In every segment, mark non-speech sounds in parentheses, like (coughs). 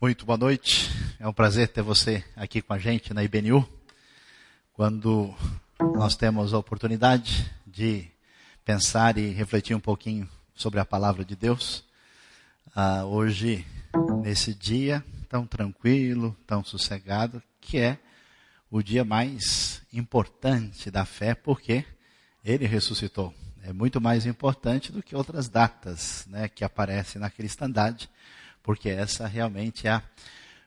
Muito boa noite. É um prazer ter você aqui com a gente na IBNU. Quando nós temos a oportunidade de pensar e refletir um pouquinho sobre a palavra de Deus. Uh, hoje, nesse dia tão tranquilo, tão sossegado, que é o dia mais importante da fé, porque ele ressuscitou. É muito mais importante do que outras datas né, que aparecem na cristandade porque essa realmente é a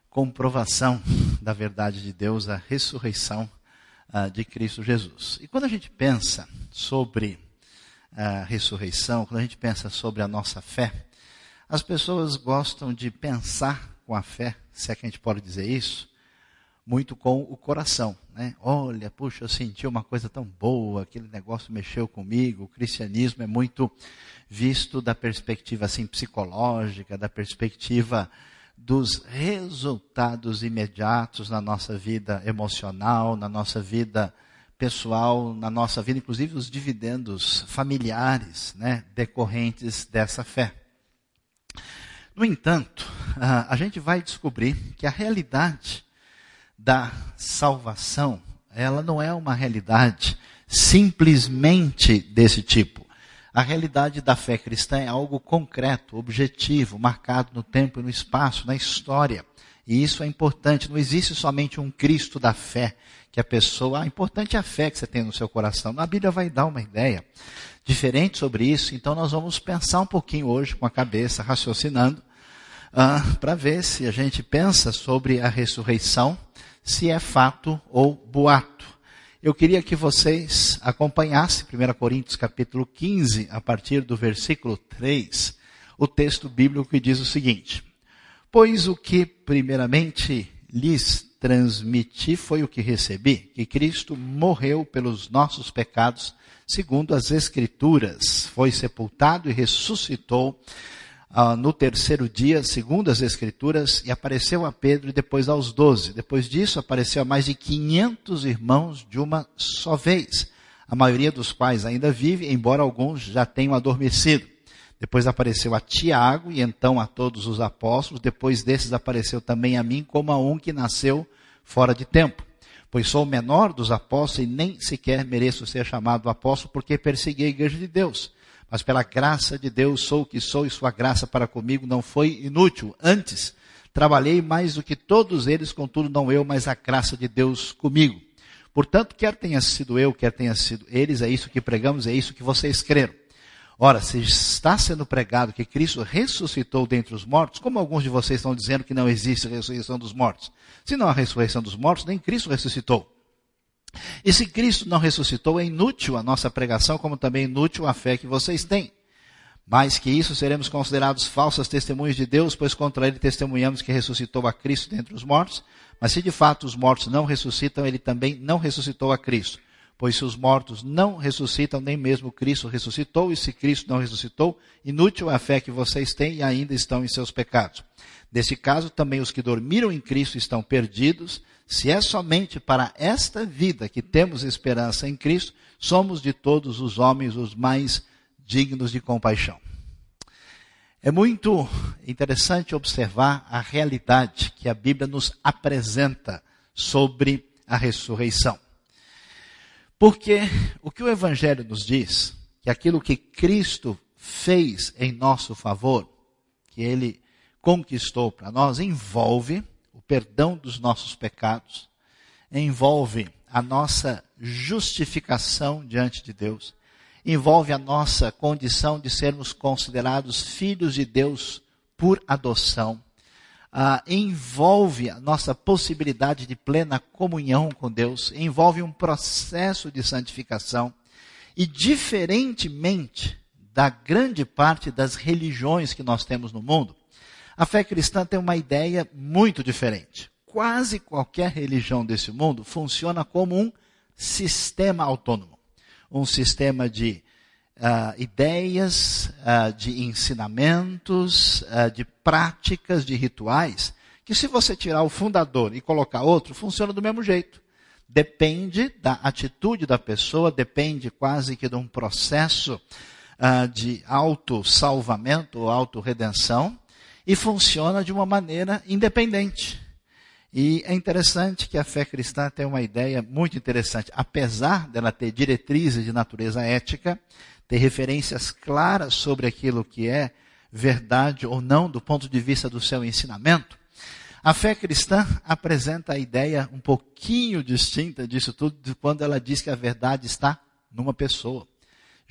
comprovação da verdade de Deus, a ressurreição uh, de Cristo Jesus. E quando a gente pensa sobre a ressurreição, quando a gente pensa sobre a nossa fé, as pessoas gostam de pensar com a fé, se é que a gente pode dizer isso, muito com o coração. Né? Olha, puxa, eu senti uma coisa tão boa, aquele negócio mexeu comigo. O cristianismo é muito visto da perspectiva assim psicológica, da perspectiva dos resultados imediatos na nossa vida emocional, na nossa vida pessoal, na nossa vida, inclusive os dividendos familiares, né, decorrentes dessa fé. No entanto, a gente vai descobrir que a realidade da salvação, ela não é uma realidade simplesmente desse tipo. A realidade da fé cristã é algo concreto, objetivo, marcado no tempo e no espaço, na história. E isso é importante. Não existe somente um Cristo da fé, que a pessoa. Ah, importante é a fé que você tem no seu coração. A Bíblia vai dar uma ideia diferente sobre isso. Então nós vamos pensar um pouquinho hoje com a cabeça, raciocinando, ah, para ver se a gente pensa sobre a ressurreição se é fato ou boato. Eu queria que vocês acompanhassem 1 Coríntios capítulo 15, a partir do versículo 3, o texto bíblico que diz o seguinte: Pois o que primeiramente lhes transmiti foi o que recebi, que Cristo morreu pelos nossos pecados, segundo as Escrituras, foi sepultado e ressuscitou ah, no terceiro dia, segundo as Escrituras, e apareceu a Pedro e depois aos doze. Depois disso, apareceu a mais de 500 irmãos de uma só vez, a maioria dos quais ainda vive, embora alguns já tenham adormecido. Depois apareceu a Tiago e então a todos os apóstolos. Depois desses apareceu também a mim, como a um que nasceu fora de tempo. Pois sou o menor dos apóstolos e nem sequer mereço ser chamado apóstolo, porque persegui a igreja de Deus mas pela graça de Deus sou o que sou e sua graça para comigo não foi inútil. Antes, trabalhei mais do que todos eles, contudo não eu, mas a graça de Deus comigo. Portanto, quer tenha sido eu, quer tenha sido eles, é isso que pregamos, é isso que vocês creram. Ora, se está sendo pregado que Cristo ressuscitou dentre os mortos, como alguns de vocês estão dizendo que não existe ressurreição dos mortos? Se não há ressurreição dos mortos, nem Cristo ressuscitou. E se Cristo não ressuscitou, é inútil a nossa pregação, como também é inútil a fé que vocês têm. Mais que isso, seremos considerados falsas testemunhas de Deus, pois contra ele testemunhamos que ressuscitou a Cristo dentre os mortos. Mas se de fato os mortos não ressuscitam, ele também não ressuscitou a Cristo. Pois se os mortos não ressuscitam, nem mesmo Cristo ressuscitou, e se Cristo não ressuscitou, inútil é a fé que vocês têm e ainda estão em seus pecados. Nesse caso, também os que dormiram em Cristo estão perdidos. Se é somente para esta vida que temos esperança em Cristo, somos de todos os homens os mais dignos de compaixão. É muito interessante observar a realidade que a Bíblia nos apresenta sobre a ressurreição. Porque o que o Evangelho nos diz, que aquilo que Cristo fez em nosso favor, que ele conquistou para nós, envolve perdão dos nossos pecados, envolve a nossa justificação diante de Deus, envolve a nossa condição de sermos considerados filhos de Deus por adoção, ah, envolve a nossa possibilidade de plena comunhão com Deus, envolve um processo de santificação, e diferentemente da grande parte das religiões que nós temos no mundo, a fé cristã tem uma ideia muito diferente. Quase qualquer religião desse mundo funciona como um sistema autônomo, um sistema de uh, ideias, uh, de ensinamentos, uh, de práticas, de rituais, que se você tirar o fundador e colocar outro, funciona do mesmo jeito. Depende da atitude da pessoa, depende quase que de um processo de autossalvamento ou autorredenção, e funciona de uma maneira independente. E é interessante que a fé cristã tem uma ideia muito interessante. Apesar dela ter diretrizes de natureza ética, ter referências claras sobre aquilo que é verdade ou não do ponto de vista do seu ensinamento, a fé cristã apresenta a ideia um pouquinho distinta disso tudo, de quando ela diz que a verdade está numa pessoa.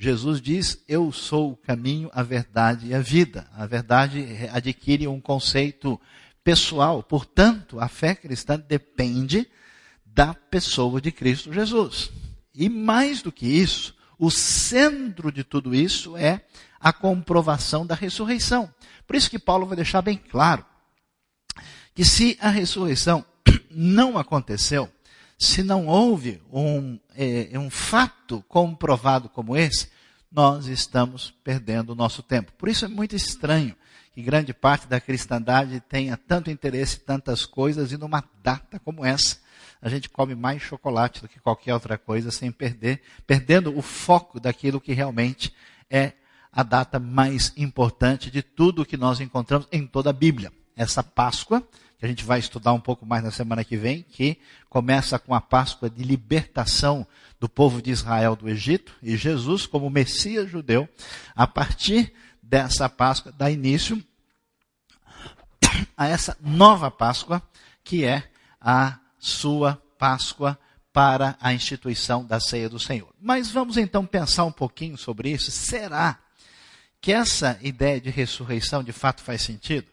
Jesus diz: Eu sou o caminho, a verdade e a vida. A verdade adquire um conceito pessoal, portanto, a fé cristã depende da pessoa de Cristo Jesus. E mais do que isso, o centro de tudo isso é a comprovação da ressurreição. Por isso que Paulo vai deixar bem claro que se a ressurreição (coughs) não aconteceu, se não houve um, é, um fato comprovado como esse, nós estamos perdendo o nosso tempo. Por isso é muito estranho que grande parte da cristandade tenha tanto interesse em tantas coisas e numa data como essa. A gente come mais chocolate do que qualquer outra coisa sem perder, perdendo o foco daquilo que realmente é a data mais importante de tudo que nós encontramos em toda a Bíblia. Essa Páscoa, que a gente vai estudar um pouco mais na semana que vem, que começa com a Páscoa de libertação do povo de Israel do Egito, e Jesus, como Messias judeu, a partir dessa Páscoa dá início a essa nova Páscoa, que é a sua Páscoa para a instituição da ceia do Senhor. Mas vamos então pensar um pouquinho sobre isso. Será que essa ideia de ressurreição de fato faz sentido?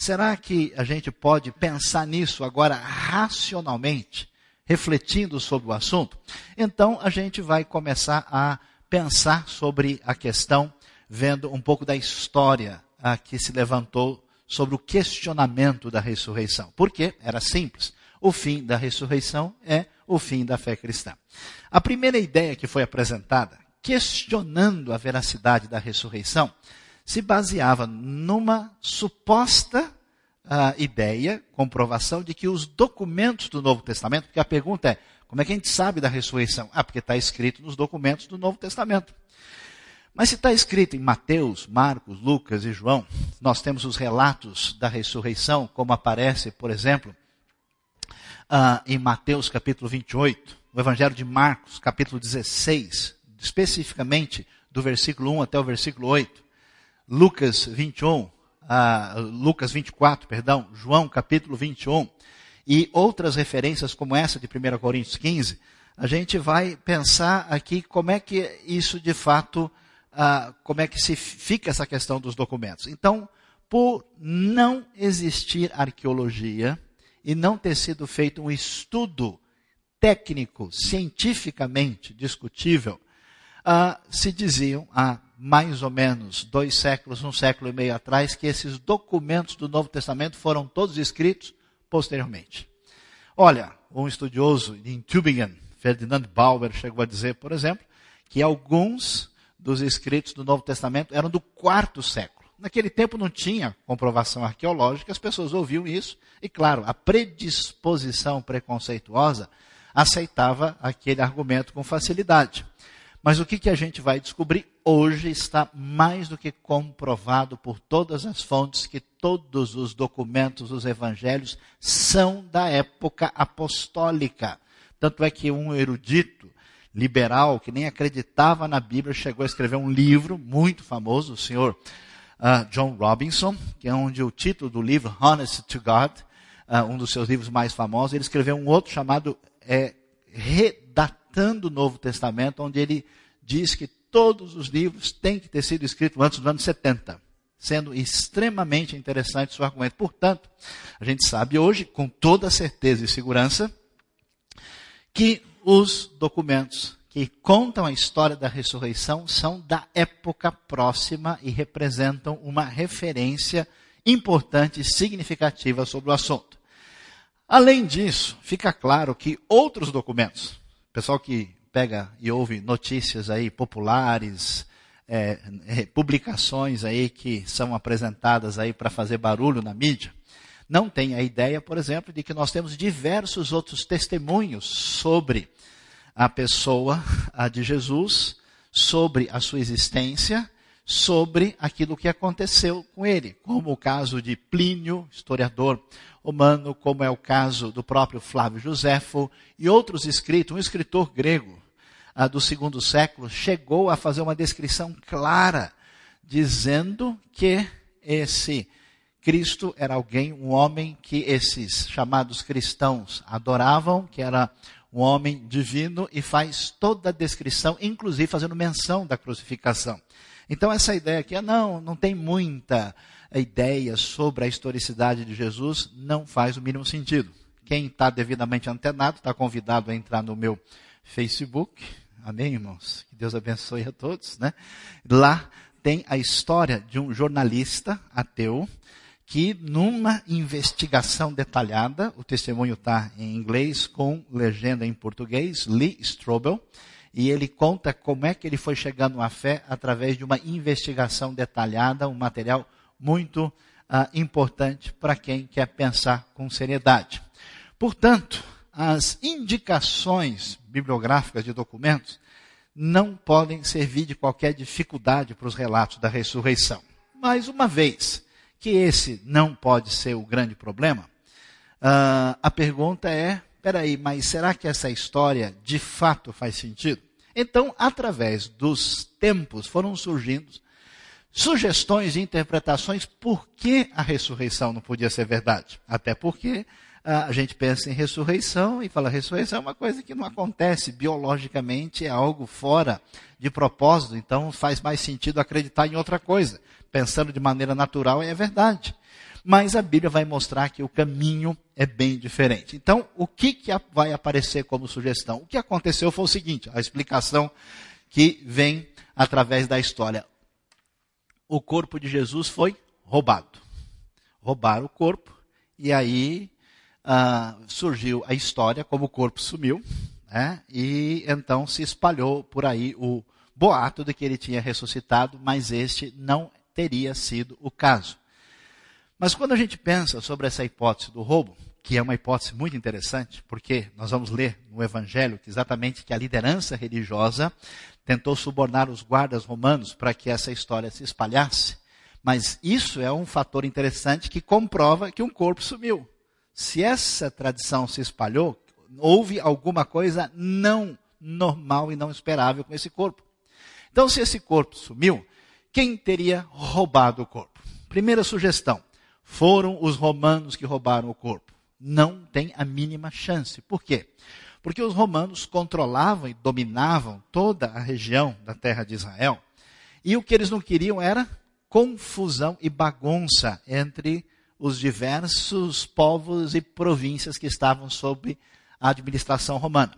Será que a gente pode pensar nisso agora racionalmente, refletindo sobre o assunto? Então a gente vai começar a pensar sobre a questão, vendo um pouco da história a que se levantou sobre o questionamento da ressurreição. Porque era simples. O fim da ressurreição é o fim da fé cristã. A primeira ideia que foi apresentada questionando a veracidade da ressurreição, se baseava numa suposta uh, ideia, comprovação de que os documentos do Novo Testamento, porque a pergunta é, como é que a gente sabe da ressurreição? Ah, porque está escrito nos documentos do Novo Testamento. Mas se está escrito em Mateus, Marcos, Lucas e João, nós temos os relatos da ressurreição, como aparece, por exemplo, uh, em Mateus capítulo 28, no Evangelho de Marcos, capítulo 16, especificamente do versículo 1 até o versículo 8. Lucas 21, uh, Lucas 24, perdão, João capítulo 21 e outras referências como essa de 1 Coríntios 15, a gente vai pensar aqui como é que isso de fato, uh, como é que se fica essa questão dos documentos. Então, por não existir arqueologia e não ter sido feito um estudo técnico, cientificamente discutível ah, se diziam há mais ou menos dois séculos, um século e meio atrás, que esses documentos do Novo Testamento foram todos escritos posteriormente. Olha, um estudioso em Tübingen, Ferdinand Bauer, chegou a dizer, por exemplo, que alguns dos escritos do Novo Testamento eram do quarto século. Naquele tempo não tinha comprovação arqueológica, as pessoas ouviam isso, e claro, a predisposição preconceituosa aceitava aquele argumento com facilidade. Mas o que, que a gente vai descobrir hoje está mais do que comprovado por todas as fontes que todos os documentos dos evangelhos são da época apostólica. Tanto é que um erudito liberal que nem acreditava na Bíblia chegou a escrever um livro muito famoso, o senhor uh, John Robinson, que é onde o título do livro Honest to God, uh, um dos seus livros mais famosos, ele escreveu um outro chamado é, redatando o Novo Testamento, onde ele diz que todos os livros têm que ter sido escritos antes dos anos 70, sendo extremamente interessante o seu argumento. Portanto, a gente sabe hoje, com toda certeza e segurança, que os documentos que contam a história da ressurreição são da época próxima e representam uma referência importante e significativa sobre o assunto. Além disso, fica claro que outros documentos, pessoal que pega e ouve notícias aí populares, é, é, publicações aí que são apresentadas aí para fazer barulho na mídia, não tem a ideia, por exemplo, de que nós temos diversos outros testemunhos sobre a pessoa a de Jesus, sobre a sua existência, sobre aquilo que aconteceu com ele, como o caso de Plínio, historiador romano, como é o caso do próprio Flávio Joséfo e outros escritos. Um escritor grego ah, do segundo século chegou a fazer uma descrição clara, dizendo que esse Cristo era alguém, um homem que esses chamados cristãos adoravam, que era um homem divino e faz toda a descrição, inclusive fazendo menção da crucificação. Então essa ideia aqui, ah, não, não tem muita ideia sobre a historicidade de Jesus, não faz o mínimo sentido. Quem está devidamente antenado está convidado a entrar no meu Facebook. Amém, irmãos? Que Deus abençoe a todos, né? Lá tem a história de um jornalista ateu que numa investigação detalhada, o testemunho está em inglês com legenda em português, Lee Strobel, e ele conta como é que ele foi chegando à fé através de uma investigação detalhada, um material muito uh, importante para quem quer pensar com seriedade. Portanto, as indicações bibliográficas de documentos não podem servir de qualquer dificuldade para os relatos da ressurreição. Mais uma vez, que esse não pode ser o grande problema, uh, a pergunta é: peraí, mas será que essa história de fato faz sentido? Então, através dos tempos, foram surgindo sugestões e interpretações por que a ressurreição não podia ser verdade. Até porque uh, a gente pensa em ressurreição e fala: ressurreição é uma coisa que não acontece biologicamente, é algo fora de propósito, então faz mais sentido acreditar em outra coisa pensando de maneira natural, é verdade. Mas a Bíblia vai mostrar que o caminho é bem diferente. Então, o que, que vai aparecer como sugestão? O que aconteceu foi o seguinte: a explicação que vem através da história. O corpo de Jesus foi roubado. Roubaram o corpo, e aí ah, surgiu a história como o corpo sumiu, né? e então se espalhou por aí o boato de que ele tinha ressuscitado, mas este não teria sido o caso. Mas quando a gente pensa sobre essa hipótese do roubo, que é uma hipótese muito interessante, porque nós vamos ler no Evangelho que exatamente que a liderança religiosa tentou subornar os guardas romanos para que essa história se espalhasse. Mas isso é um fator interessante que comprova que um corpo sumiu. Se essa tradição se espalhou, houve alguma coisa não normal e não esperável com esse corpo. Então, se esse corpo sumiu, quem teria roubado o corpo? Primeira sugestão: foram os romanos que roubaram o corpo. Não tem a mínima chance. Por quê? Porque os romanos controlavam e dominavam toda a região da terra de Israel. E o que eles não queriam era confusão e bagunça entre os diversos povos e províncias que estavam sob a administração romana.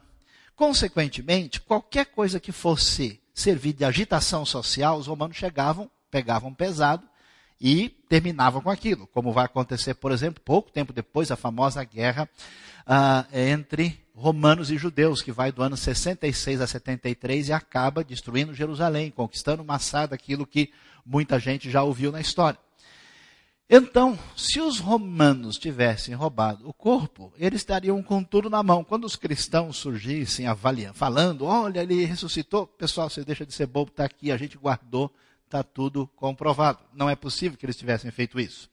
Consequentemente, qualquer coisa que fosse servir de agitação social, os romanos chegavam, pegavam pesado e terminavam com aquilo, como vai acontecer, por exemplo, pouco tempo depois, a famosa guerra ah, entre romanos e judeus, que vai do ano 66 a 73 e acaba destruindo Jerusalém, conquistando, massada aquilo que muita gente já ouviu na história. Então, se os romanos tivessem roubado o corpo, eles estariam com tudo na mão. Quando os cristãos surgissem avaliando, falando, olha, ele ressuscitou, pessoal, você deixa de ser bobo, está aqui, a gente guardou, está tudo comprovado. Não é possível que eles tivessem feito isso.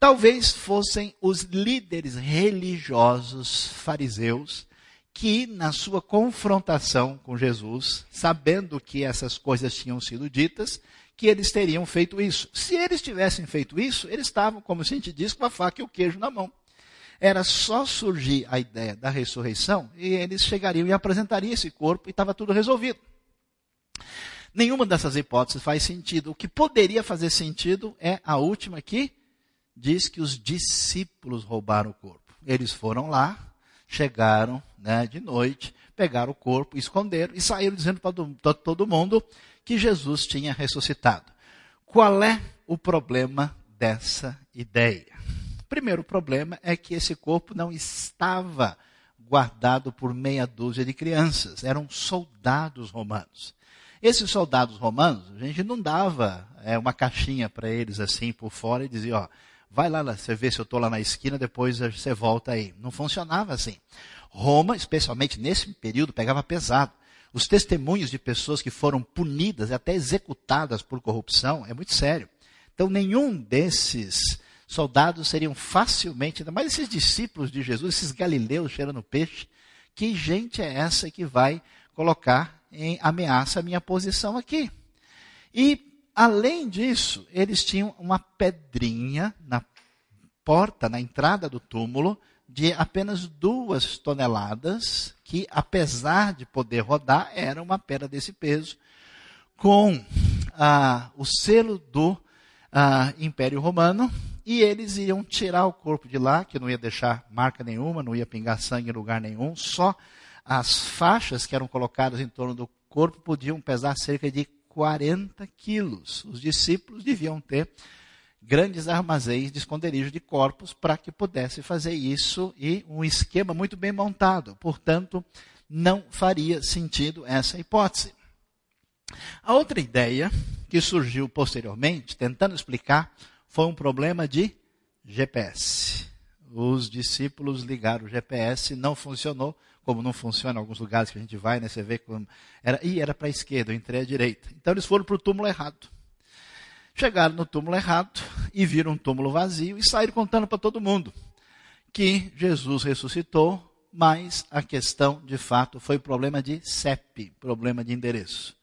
Talvez fossem os líderes religiosos fariseus que, na sua confrontação com Jesus, sabendo que essas coisas tinham sido ditas, que eles teriam feito isso. Se eles tivessem feito isso, eles estavam, como a gente diz, com a faca e o queijo na mão. Era só surgir a ideia da ressurreição e eles chegariam e apresentariam esse corpo e estava tudo resolvido. Nenhuma dessas hipóteses faz sentido. O que poderia fazer sentido é a última que diz que os discípulos roubaram o corpo. Eles foram lá, chegaram né, de noite, pegaram o corpo, esconderam e saíram dizendo para todo mundo que Jesus tinha ressuscitado. Qual é o problema dessa ideia? Primeiro problema é que esse corpo não estava guardado por meia dúzia de crianças, eram soldados romanos. Esses soldados romanos, a gente não dava é, uma caixinha para eles assim por fora e dizia, ó, vai lá, você vê se eu estou lá na esquina, depois você volta aí. Não funcionava assim. Roma, especialmente nesse período, pegava pesado. os testemunhos de pessoas que foram punidas e até executadas por corrupção é muito sério. Então, nenhum desses soldados seriam facilmente, ainda mais esses discípulos de Jesus, esses galileus cheirando peixe, que gente é essa que vai colocar em ameaça a minha posição aqui? E, além disso, eles tinham uma pedrinha na porta, na entrada do túmulo, de apenas duas toneladas, que apesar de poder rodar, era uma pedra desse peso, com ah, o selo do ah, Império Romano, e eles iam tirar o corpo de lá, que não ia deixar marca nenhuma, não ia pingar sangue em lugar nenhum, só as faixas que eram colocadas em torno do corpo podiam pesar cerca de 40 quilos. Os discípulos deviam ter grandes armazéns de esconderijo de corpos para que pudesse fazer isso e um esquema muito bem montado. Portanto, não faria sentido essa hipótese. A outra ideia que surgiu posteriormente, tentando explicar, foi um problema de GPS. Os discípulos ligaram o GPS, não funcionou, como não funciona em alguns lugares que a gente vai, né? Você vê como era, e era para a esquerda, eu entrei à direita. Então eles foram para o túmulo errado. Chegaram no túmulo errado e viram um túmulo vazio e saíram contando para todo mundo que Jesus ressuscitou, mas a questão, de fato, foi problema de CEP, problema de endereço.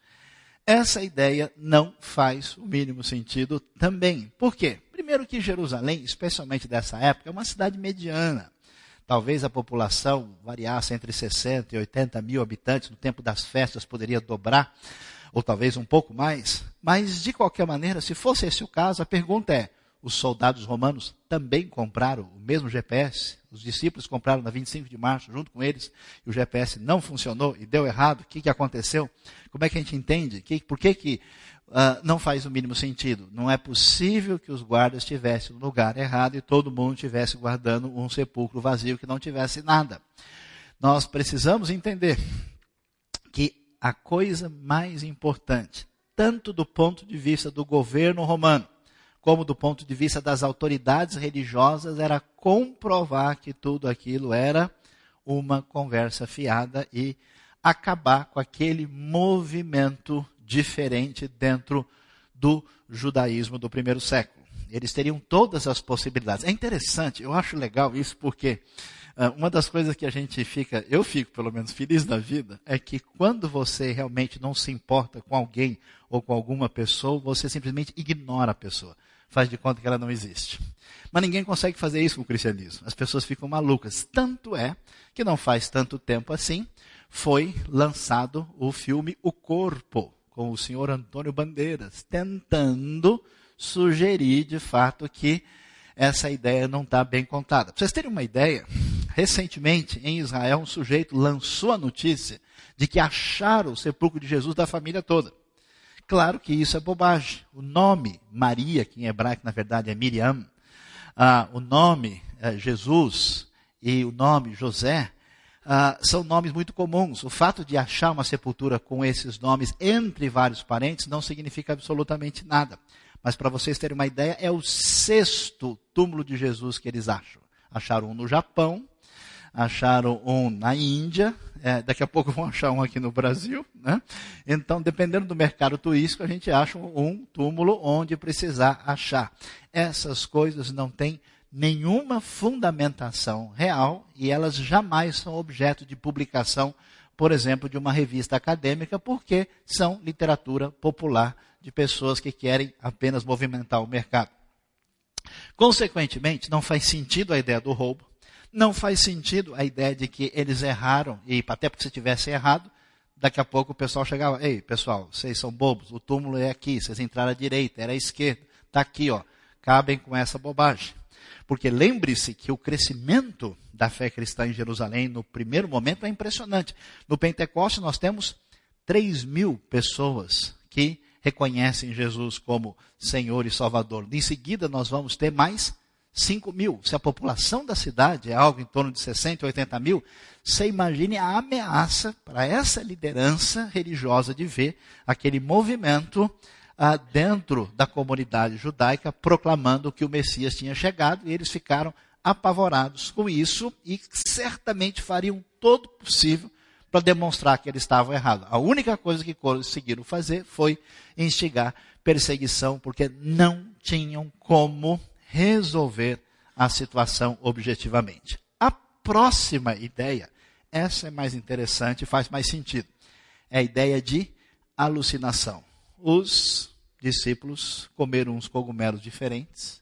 Essa ideia não faz o mínimo sentido também. Por quê? Primeiro que Jerusalém, especialmente dessa época, é uma cidade mediana. Talvez a população variasse entre 60 e 80 mil habitantes, no tempo das festas poderia dobrar ou talvez um pouco mais. Mas, de qualquer maneira, se fosse esse o caso, a pergunta é: os soldados romanos também compraram o mesmo GPS? Os discípulos compraram na 25 de março junto com eles e o GPS não funcionou e deu errado? O que, aconteceu? Como é que a gente entende? Por que, que uh, não faz o mínimo sentido? Não é possível que os guardas estivessem no lugar errado e todo mundo estivesse guardando um sepulcro vazio que não tivesse nada. Nós precisamos entender que a coisa mais importante, tanto do ponto de vista do governo romano, como do ponto de vista das autoridades religiosas, era comprovar que tudo aquilo era uma conversa fiada e acabar com aquele movimento diferente dentro do judaísmo do primeiro século. Eles teriam todas as possibilidades. É interessante, eu acho legal isso porque ah, uma das coisas que a gente fica, eu fico pelo menos feliz da vida, é que quando você realmente não se importa com alguém ou com alguma pessoa, você simplesmente ignora a pessoa. Faz de conta que ela não existe. Mas ninguém consegue fazer isso com o cristianismo. As pessoas ficam malucas. Tanto é que não faz tanto tempo assim, foi lançado o filme O Corpo, com o senhor Antônio Bandeiras, tentando sugerir de fato que essa ideia não está bem contada. Para vocês terem uma ideia, Recentemente, em Israel, um sujeito lançou a notícia de que acharam o sepulcro de Jesus da família toda. Claro que isso é bobagem. O nome Maria, que em hebraico na verdade é Miriam, ah, o nome eh, Jesus e o nome José ah, são nomes muito comuns. O fato de achar uma sepultura com esses nomes entre vários parentes não significa absolutamente nada. Mas para vocês terem uma ideia, é o sexto túmulo de Jesus que eles acham. Acharam um no Japão, acharam um na Índia, é, daqui a pouco (laughs) vão achar um aqui no Brasil. Né? Então, dependendo do mercado turístico, a gente acha um túmulo onde precisar achar. Essas coisas não têm nenhuma fundamentação real e elas jamais são objeto de publicação, por exemplo, de uma revista acadêmica, porque são literatura popular de pessoas que querem apenas movimentar o mercado. Consequentemente, não faz sentido a ideia do roubo, não faz sentido a ideia de que eles erraram, e até porque se tivesse errado, daqui a pouco o pessoal chegava, ei, pessoal, vocês são bobos, o túmulo é aqui, vocês entraram à direita, era à esquerda, está aqui, ó, cabem com essa bobagem. Porque lembre-se que o crescimento da fé cristã em Jerusalém, no primeiro momento, é impressionante. No Pentecoste, nós temos 3 mil pessoas que reconhecem Jesus como Senhor e Salvador. Em seguida, nós vamos ter mais 5 mil. Se a população da cidade é algo em torno de 60, 80 mil, você imagine a ameaça para essa liderança religiosa de ver aquele movimento ah, dentro da comunidade judaica proclamando que o Messias tinha chegado e eles ficaram apavorados com isso e certamente fariam todo possível para demonstrar que eles estavam errados. A única coisa que conseguiram fazer foi instigar perseguição, porque não tinham como resolver a situação objetivamente. A próxima ideia, essa é mais interessante faz mais sentido, é a ideia de alucinação. Os discípulos comeram uns cogumelos diferentes,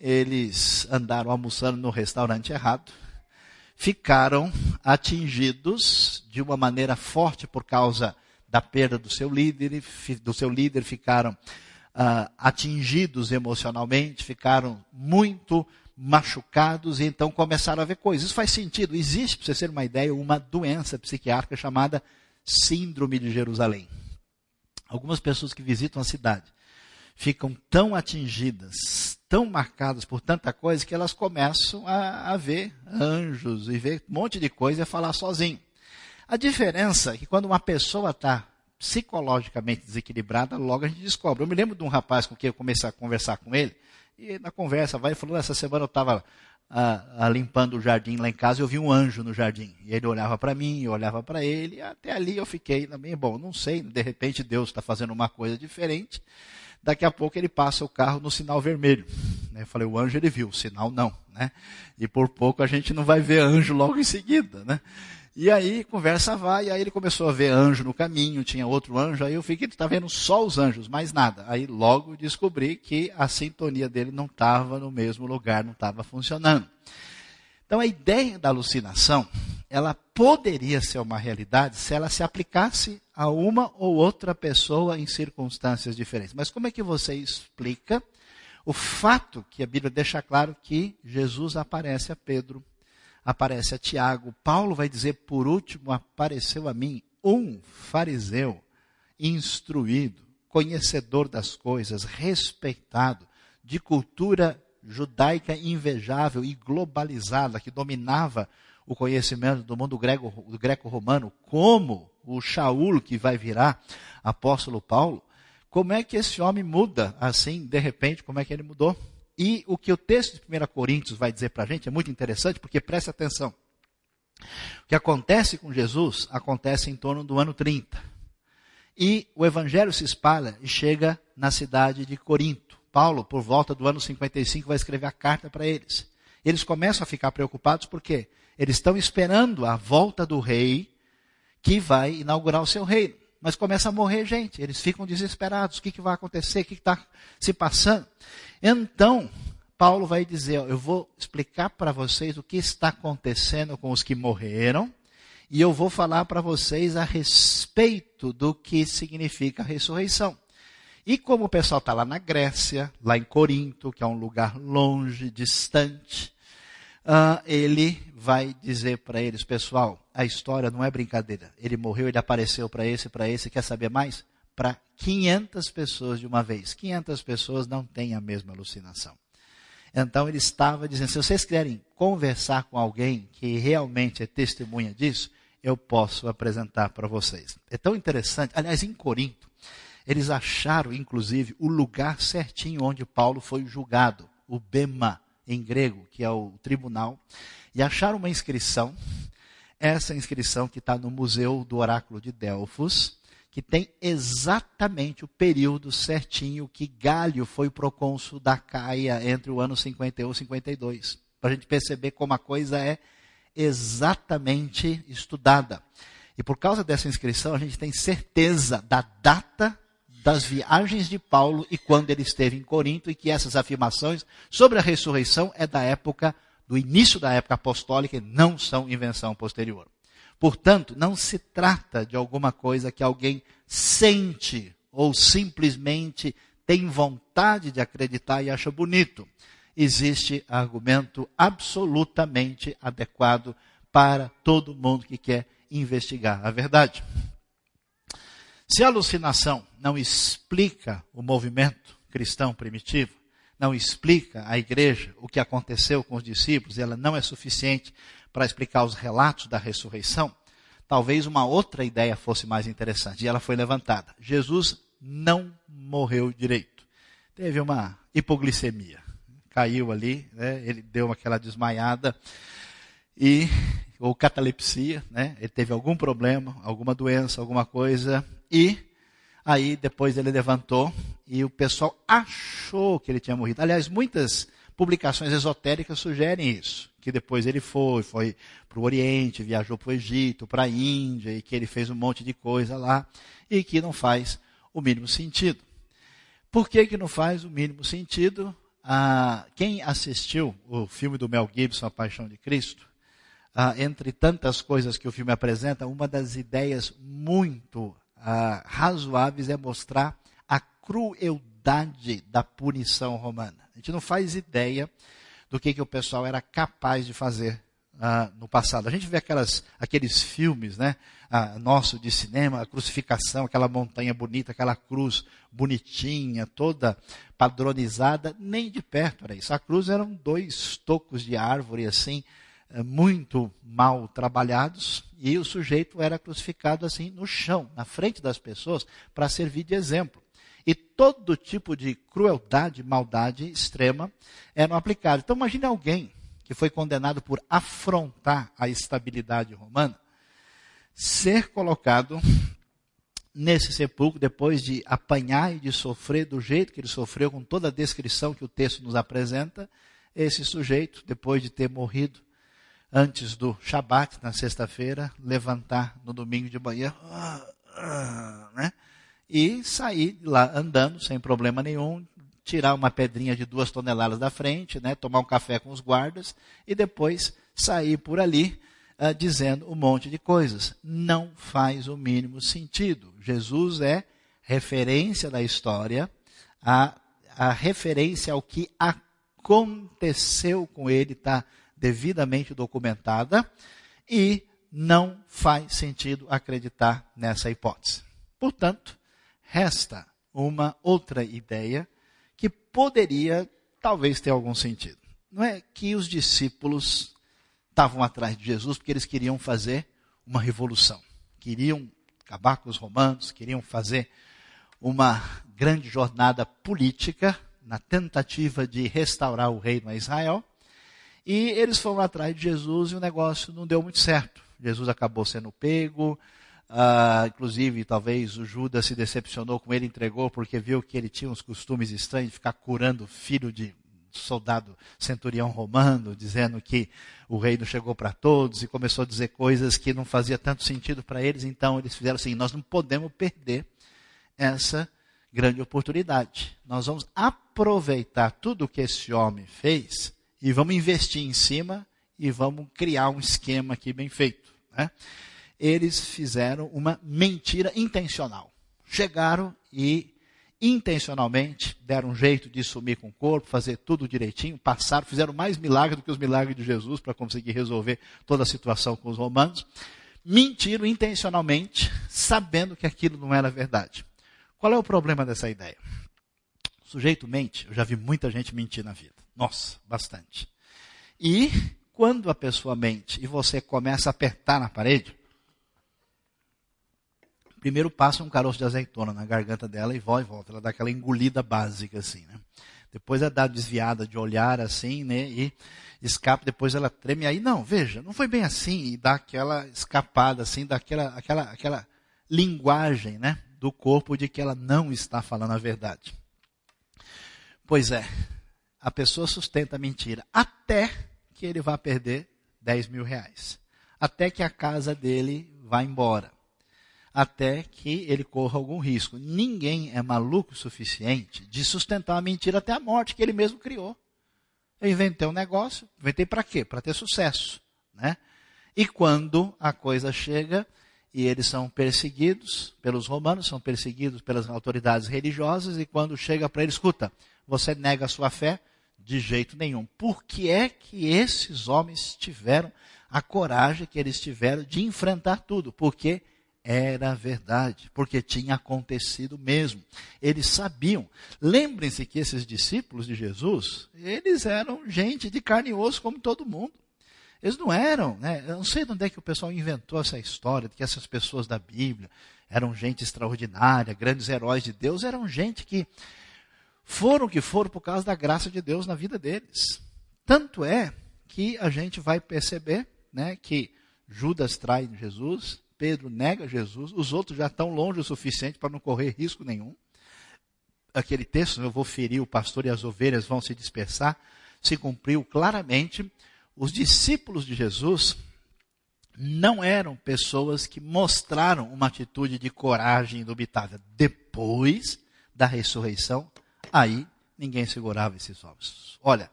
eles andaram almoçando no restaurante errado, ficaram atingidos de uma maneira forte por causa da perda do seu líder, do seu líder ficaram uh, atingidos emocionalmente, ficaram muito machucados e então começaram a ver coisas. Isso faz sentido. Existe, para você ter uma ideia, uma doença psiquiátrica chamada Síndrome de Jerusalém. Algumas pessoas que visitam a cidade ficam tão atingidas, tão marcadas por tanta coisa, que elas começam a, a ver anjos e ver um monte de coisa e a falar sozinho. A diferença é que quando uma pessoa está psicologicamente desequilibrada, logo a gente descobre. Eu me lembro de um rapaz com quem eu comecei a conversar com ele, e na conversa vai falou, essa semana eu estava ah, ah, limpando o jardim lá em casa e eu vi um anjo no jardim. E ele olhava para mim, eu olhava para ele, até ali eu fiquei também, bom, não sei, de repente Deus está fazendo uma coisa diferente. Daqui a pouco ele passa o carro no sinal vermelho. Eu falei, o anjo ele viu, o sinal não. Né? E por pouco a gente não vai ver anjo logo em seguida. Né? E aí, conversa vai, e aí ele começou a ver anjo no caminho, tinha outro anjo, aí eu fiquei, ele está vendo só os anjos, mais nada. Aí logo descobri que a sintonia dele não estava no mesmo lugar, não estava funcionando. Então a ideia da alucinação, ela poderia ser uma realidade se ela se aplicasse a uma ou outra pessoa em circunstâncias diferentes. Mas como é que você explica o fato que a Bíblia deixa claro que Jesus aparece a Pedro aparece a Tiago. Paulo vai dizer, por último, apareceu a mim um fariseu instruído, conhecedor das coisas, respeitado, de cultura judaica invejável e globalizada, que dominava o conhecimento do mundo greco-romano, como o Shaul, que vai virar apóstolo Paulo. Como é que esse homem muda assim, de repente, como é que ele mudou? E o que o texto de 1 Coríntios vai dizer para a gente é muito interessante, porque preste atenção. O que acontece com Jesus acontece em torno do ano 30. E o evangelho se espalha e chega na cidade de Corinto. Paulo, por volta do ano 55, vai escrever a carta para eles. Eles começam a ficar preocupados porque eles estão esperando a volta do rei que vai inaugurar o seu reino. Mas começa a morrer gente, eles ficam desesperados. O que, que vai acontecer? O que está se passando? Então, Paulo vai dizer: Eu vou explicar para vocês o que está acontecendo com os que morreram, e eu vou falar para vocês a respeito do que significa a ressurreição. E como o pessoal está lá na Grécia, lá em Corinto, que é um lugar longe, distante, uh, ele vai dizer para eles, pessoal, a história não é brincadeira. Ele morreu, ele apareceu para esse, para esse, quer saber mais? Para 500 pessoas de uma vez. 500 pessoas não têm a mesma alucinação. Então ele estava dizendo: se vocês querem conversar com alguém que realmente é testemunha disso, eu posso apresentar para vocês. É tão interessante. Aliás, em Corinto, eles acharam, inclusive, o lugar certinho onde Paulo foi julgado, o Bema em grego, que é o tribunal, e acharam uma inscrição, essa inscrição que está no Museu do Oráculo de Delfos, que tem exatamente o período certinho que Galho foi procônsul da Caia entre o ano 51 e 52. Para a gente perceber como a coisa é exatamente estudada. E por causa dessa inscrição, a gente tem certeza da data das viagens de Paulo e quando ele esteve em Corinto, e que essas afirmações sobre a ressurreição é da época, do início da época apostólica, e não são invenção posterior. Portanto, não se trata de alguma coisa que alguém sente ou simplesmente tem vontade de acreditar e acha bonito. Existe argumento absolutamente adequado para todo mundo que quer investigar a verdade. Se a alucinação não explica o movimento cristão primitivo, não explica a igreja o que aconteceu com os discípulos, ela não é suficiente para explicar os relatos da ressurreição, talvez uma outra ideia fosse mais interessante. E ela foi levantada. Jesus não morreu direito. Teve uma hipoglicemia. Caiu ali, né? ele deu aquela desmaiada. e ou catalepsia, né? Ele teve algum problema, alguma doença, alguma coisa e aí depois ele levantou e o pessoal achou que ele tinha morrido. Aliás, muitas publicações esotéricas sugerem isso, que depois ele foi, foi para o Oriente, viajou para o Egito, para a Índia e que ele fez um monte de coisa lá e que não faz o mínimo sentido. Por que, que não faz o mínimo sentido? Ah, quem assistiu o filme do Mel Gibson, A Paixão de Cristo, ah, entre tantas coisas que o filme apresenta, uma das ideias muito ah, razoáveis é mostrar a crueldade da punição romana. A gente não faz ideia do que, que o pessoal era capaz de fazer ah, no passado. A gente vê aquelas, aqueles filmes, né, ah, nosso de cinema, a crucificação, aquela montanha bonita, aquela cruz bonitinha, toda padronizada, nem de perto era isso. A cruz eram dois tocos de árvore assim, muito mal trabalhados, e o sujeito era crucificado assim no chão, na frente das pessoas, para servir de exemplo. E todo tipo de crueldade, maldade extrema eram aplicados. Então imagine alguém que foi condenado por afrontar a estabilidade romana, ser colocado nesse sepulcro depois de apanhar e de sofrer do jeito que ele sofreu, com toda a descrição que o texto nos apresenta, esse sujeito, depois de ter morrido, antes do Shabat, na sexta-feira, levantar no domingo de manhã, né? E sair lá andando sem problema nenhum, tirar uma pedrinha de duas toneladas da frente, né? Tomar um café com os guardas e depois sair por ali uh, dizendo um monte de coisas. Não faz o mínimo sentido. Jesus é referência da história, a, a referência ao que aconteceu com ele está devidamente documentada e não faz sentido acreditar nessa hipótese. Portanto, resta uma outra ideia que poderia talvez ter algum sentido. Não é que os discípulos estavam atrás de Jesus porque eles queriam fazer uma revolução, queriam acabar com os romanos, queriam fazer uma grande jornada política na tentativa de restaurar o reino a Israel. E eles foram atrás de Jesus e o negócio não deu muito certo. Jesus acabou sendo pego, uh, inclusive talvez o Judas se decepcionou com ele, entregou porque viu que ele tinha uns costumes estranhos de ficar curando filho de soldado centurião romano, dizendo que o reino chegou para todos e começou a dizer coisas que não fazia tanto sentido para eles. Então eles fizeram assim: nós não podemos perder essa grande oportunidade. Nós vamos aproveitar tudo o que esse homem fez e vamos investir em cima e vamos criar um esquema aqui bem feito. Né? Eles fizeram uma mentira intencional. Chegaram e intencionalmente deram um jeito de sumir com o corpo, fazer tudo direitinho, passaram, fizeram mais milagres do que os milagres de Jesus para conseguir resolver toda a situação com os romanos. Mentiram intencionalmente, sabendo que aquilo não era verdade. Qual é o problema dessa ideia? O sujeito mente, eu já vi muita gente mentir na vida. Nossa, bastante. E quando a pessoa mente e você começa a apertar na parede, primeiro passa um caroço de azeitona na garganta dela e volta e volta. Ela dá aquela engolida básica assim, né? Depois ela dá desviada de olhar assim, né? E escapa, depois ela treme aí. Não, veja, não foi bem assim. E dá aquela escapada assim, daquela aquela, aquela linguagem, né? Do corpo de que ela não está falando a verdade. Pois é, a pessoa sustenta a mentira até que ele vá perder 10 mil reais. Até que a casa dele vá embora. Até que ele corra algum risco. Ninguém é maluco o suficiente de sustentar a mentira até a morte que ele mesmo criou. Eu inventei um negócio, inventei para quê? Para ter sucesso. Né? E quando a coisa chega e eles são perseguidos pelos romanos, são perseguidos pelas autoridades religiosas, e quando chega para ele, escuta, você nega a sua fé? De jeito nenhum. Por que é que esses homens tiveram a coragem que eles tiveram de enfrentar tudo? Porque era verdade, porque tinha acontecido mesmo. Eles sabiam. Lembrem-se que esses discípulos de Jesus, eles eram gente de carne e osso como todo mundo. Eles não eram, né? Eu não sei de onde é que o pessoal inventou essa história de que essas pessoas da Bíblia eram gente extraordinária, grandes heróis de Deus, eram gente que foram que foram por causa da graça de Deus na vida deles. Tanto é que a gente vai perceber né, que Judas trai Jesus, Pedro nega Jesus, os outros já estão longe o suficiente para não correr risco nenhum. Aquele texto, eu vou ferir o pastor e as ovelhas vão se dispersar, se cumpriu claramente. Os discípulos de Jesus não eram pessoas que mostraram uma atitude de coragem indubitável. Depois da ressurreição, aí ninguém segurava esses homens. Olha,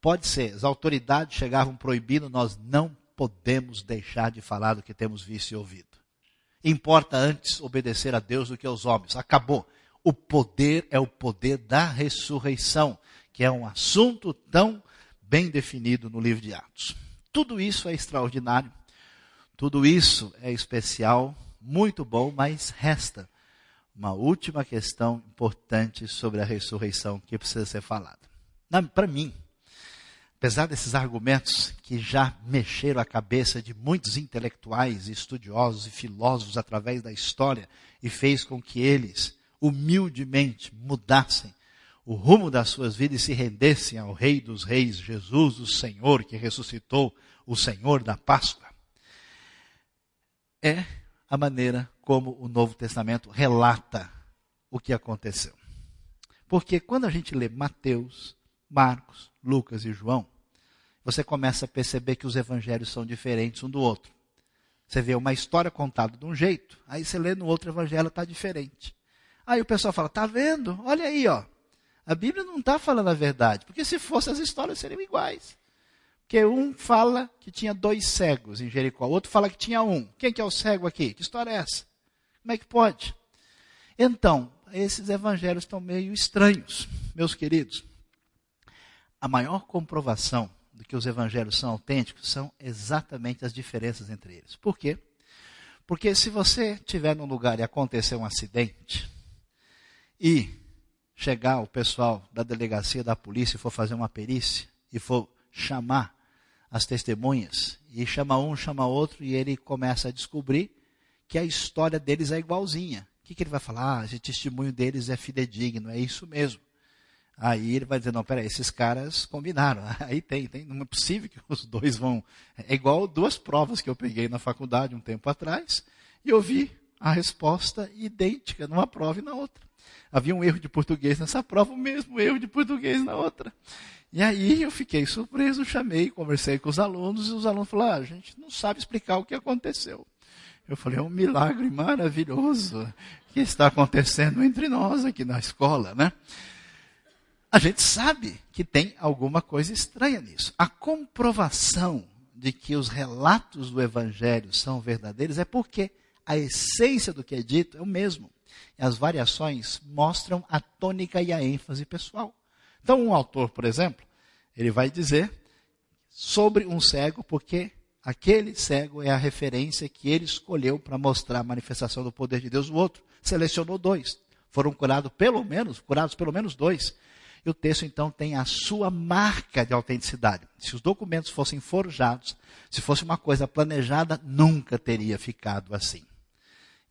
pode ser, as autoridades chegavam proibindo, nós não podemos deixar de falar do que temos visto e ouvido. Importa antes obedecer a Deus do que aos homens. Acabou. O poder é o poder da ressurreição, que é um assunto tão bem definido no livro de Atos. Tudo isso é extraordinário, tudo isso é especial, muito bom, mas resta uma última questão importante sobre a ressurreição que precisa ser falada. Para mim, apesar desses argumentos que já mexeram a cabeça de muitos intelectuais, estudiosos e filósofos através da história e fez com que eles humildemente mudassem o rumo das suas vidas e se rendessem ao Rei dos Reis, Jesus, o Senhor que ressuscitou, o Senhor da Páscoa, é a maneira como o Novo Testamento relata o que aconteceu. Porque quando a gente lê Mateus, Marcos, Lucas e João, você começa a perceber que os evangelhos são diferentes um do outro. Você vê uma história contada de um jeito, aí você lê no outro evangelho está diferente. Aí o pessoal fala: "Tá vendo? Olha aí, ó. A Bíblia não está falando a verdade, porque se fosse as histórias seriam iguais. Porque um fala que tinha dois cegos em Jericó, o outro fala que tinha um. Quem que é o cego aqui? Que história é essa? Como é que pode? Então, esses evangelhos estão meio estranhos, meus queridos. A maior comprovação de que os evangelhos são autênticos são exatamente as diferenças entre eles. Por quê? Porque se você estiver num lugar e acontecer um acidente e chegar o pessoal da delegacia da polícia e for fazer uma perícia e for chamar as testemunhas e chama um, chama outro e ele começa a descobrir que a história deles é igualzinha. O que, que ele vai falar? Ah, esse testemunho deles é fidedigno, é isso mesmo. Aí ele vai dizer, não, peraí, esses caras combinaram. (laughs) Aí tem, tem, não é possível que os dois vão. É igual duas provas que eu peguei na faculdade um tempo atrás, e eu vi a resposta idêntica numa prova e na outra. Havia um erro de português nessa prova, o mesmo erro de português na outra. E aí eu fiquei surpreso, chamei, conversei com os alunos, e os alunos falaram, ah, a gente não sabe explicar o que aconteceu. Eu falei, é um milagre maravilhoso que está acontecendo entre nós aqui na escola, né? a gente sabe que tem alguma coisa estranha nisso. A comprovação de que os relatos do Evangelho são verdadeiros é porque a essência do que é dito é o mesmo. E as variações mostram a tônica e a ênfase pessoal. Então, um autor, por exemplo, ele vai dizer sobre um cego, porque aquele cego é a referência que ele escolheu para mostrar a manifestação do poder de Deus. O outro selecionou dois. Foram curados pelo menos, curados pelo menos dois. E o texto então tem a sua marca de autenticidade. Se os documentos fossem forjados, se fosse uma coisa planejada, nunca teria ficado assim.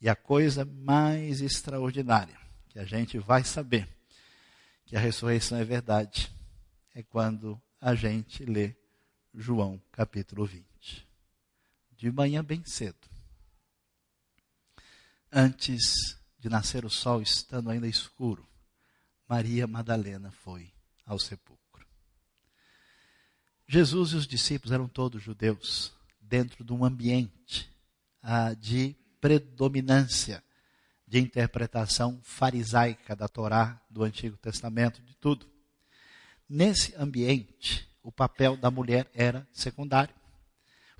E a coisa mais extraordinária que a gente vai saber que a ressurreição é verdade é quando a gente lê João capítulo 20. De manhã bem cedo. Antes de nascer o sol, estando ainda escuro, Maria Madalena foi ao sepulcro. Jesus e os discípulos eram todos judeus, dentro de um ambiente ah, de predominância de interpretação farisaica da Torá, do Antigo Testamento, de tudo. Nesse ambiente, o papel da mulher era secundário.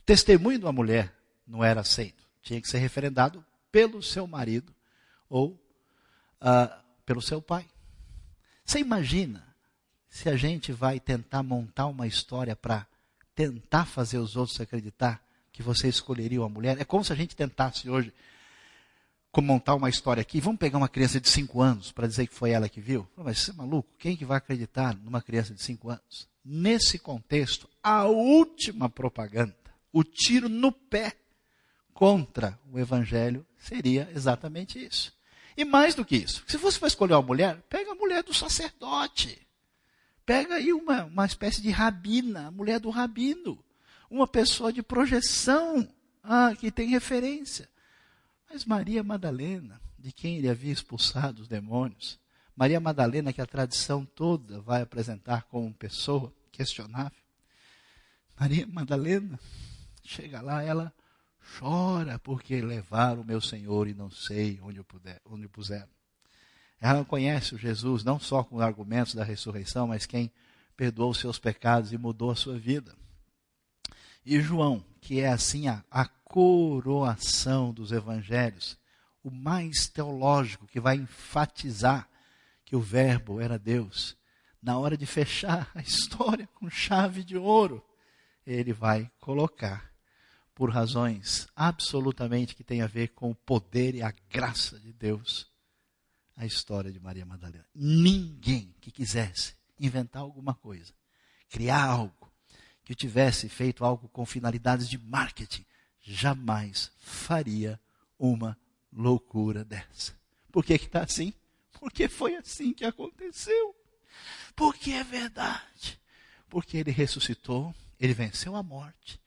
O testemunho de uma mulher não era aceito, tinha que ser referendado pelo seu marido ou ah, pelo seu pai. Você imagina se a gente vai tentar montar uma história para tentar fazer os outros acreditar que você escolheria uma mulher? É como se a gente tentasse hoje montar uma história aqui. Vamos pegar uma criança de 5 anos para dizer que foi ela que viu? Mas você é maluco? Quem que vai acreditar numa criança de 5 anos? Nesse contexto, a última propaganda, o tiro no pé contra o evangelho seria exatamente isso. E mais do que isso, se fosse para escolher uma mulher, pega a mulher do sacerdote. Pega aí uma, uma espécie de rabina, a mulher do rabino. uma pessoa de projeção, ah, que tem referência. Mas Maria Madalena, de quem ele havia expulsado os demônios, Maria Madalena, que a tradição toda vai apresentar como pessoa questionável, Maria Madalena, chega lá, ela chora porque levaram o meu Senhor e não sei onde o, puder, onde o puseram. Ela conhece o Jesus não só com os argumentos da ressurreição, mas quem perdoou os seus pecados e mudou a sua vida. E João, que é assim a, a coroação dos evangelhos, o mais teológico, que vai enfatizar que o Verbo era Deus, na hora de fechar a história com chave de ouro, ele vai colocar, por razões absolutamente que tem a ver com o poder e a graça de Deus, a história de Maria Madalena. Ninguém que quisesse inventar alguma coisa, criar algo, que tivesse feito algo com finalidades de marketing, jamais faria uma loucura dessa. Por que está assim? Porque foi assim que aconteceu. Porque é verdade. Porque ele ressuscitou, ele venceu a morte.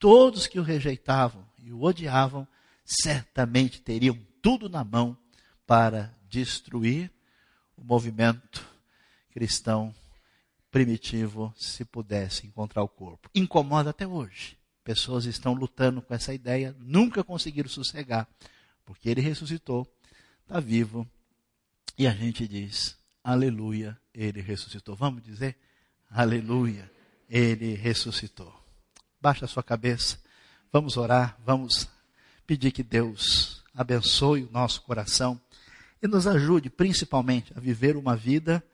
Todos que o rejeitavam e o odiavam certamente teriam tudo na mão para destruir o movimento cristão primitivo se pudesse encontrar o corpo. Incomoda até hoje. Pessoas estão lutando com essa ideia, nunca conseguiram sossegar, porque ele ressuscitou, está vivo, e a gente diz: Aleluia, ele ressuscitou. Vamos dizer? Aleluia, ele ressuscitou. Baixa a sua cabeça, vamos orar, vamos pedir que Deus abençoe o nosso coração e nos ajude principalmente a viver uma vida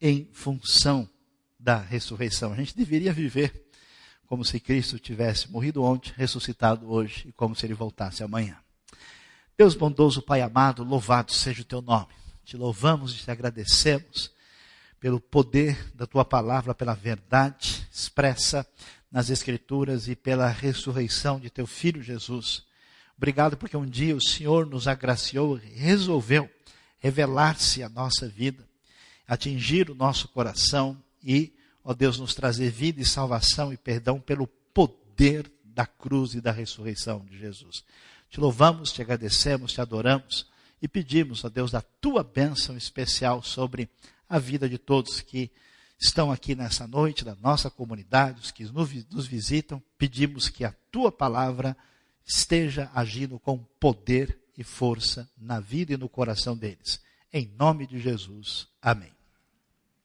em função da ressurreição. A gente deveria viver como se Cristo tivesse morrido ontem, ressuscitado hoje e como se ele voltasse amanhã. Deus bondoso, Pai amado, louvado seja o teu nome. Te louvamos e te agradecemos pelo poder da tua palavra, pela verdade expressa nas Escrituras e pela ressurreição de teu filho Jesus. Obrigado porque um dia o Senhor nos agraciou, resolveu revelar-se à nossa vida, atingir o nosso coração e, ó Deus, nos trazer vida e salvação e perdão pelo poder da cruz e da ressurreição de Jesus. Te louvamos, te agradecemos, te adoramos e pedimos, ó Deus, da tua bênção especial sobre a vida de todos que estão aqui nessa noite, da nossa comunidade, os que nos visitam. Pedimos que a tua palavra esteja agindo com poder e força na vida e no coração deles. Em nome de Jesus. Amém.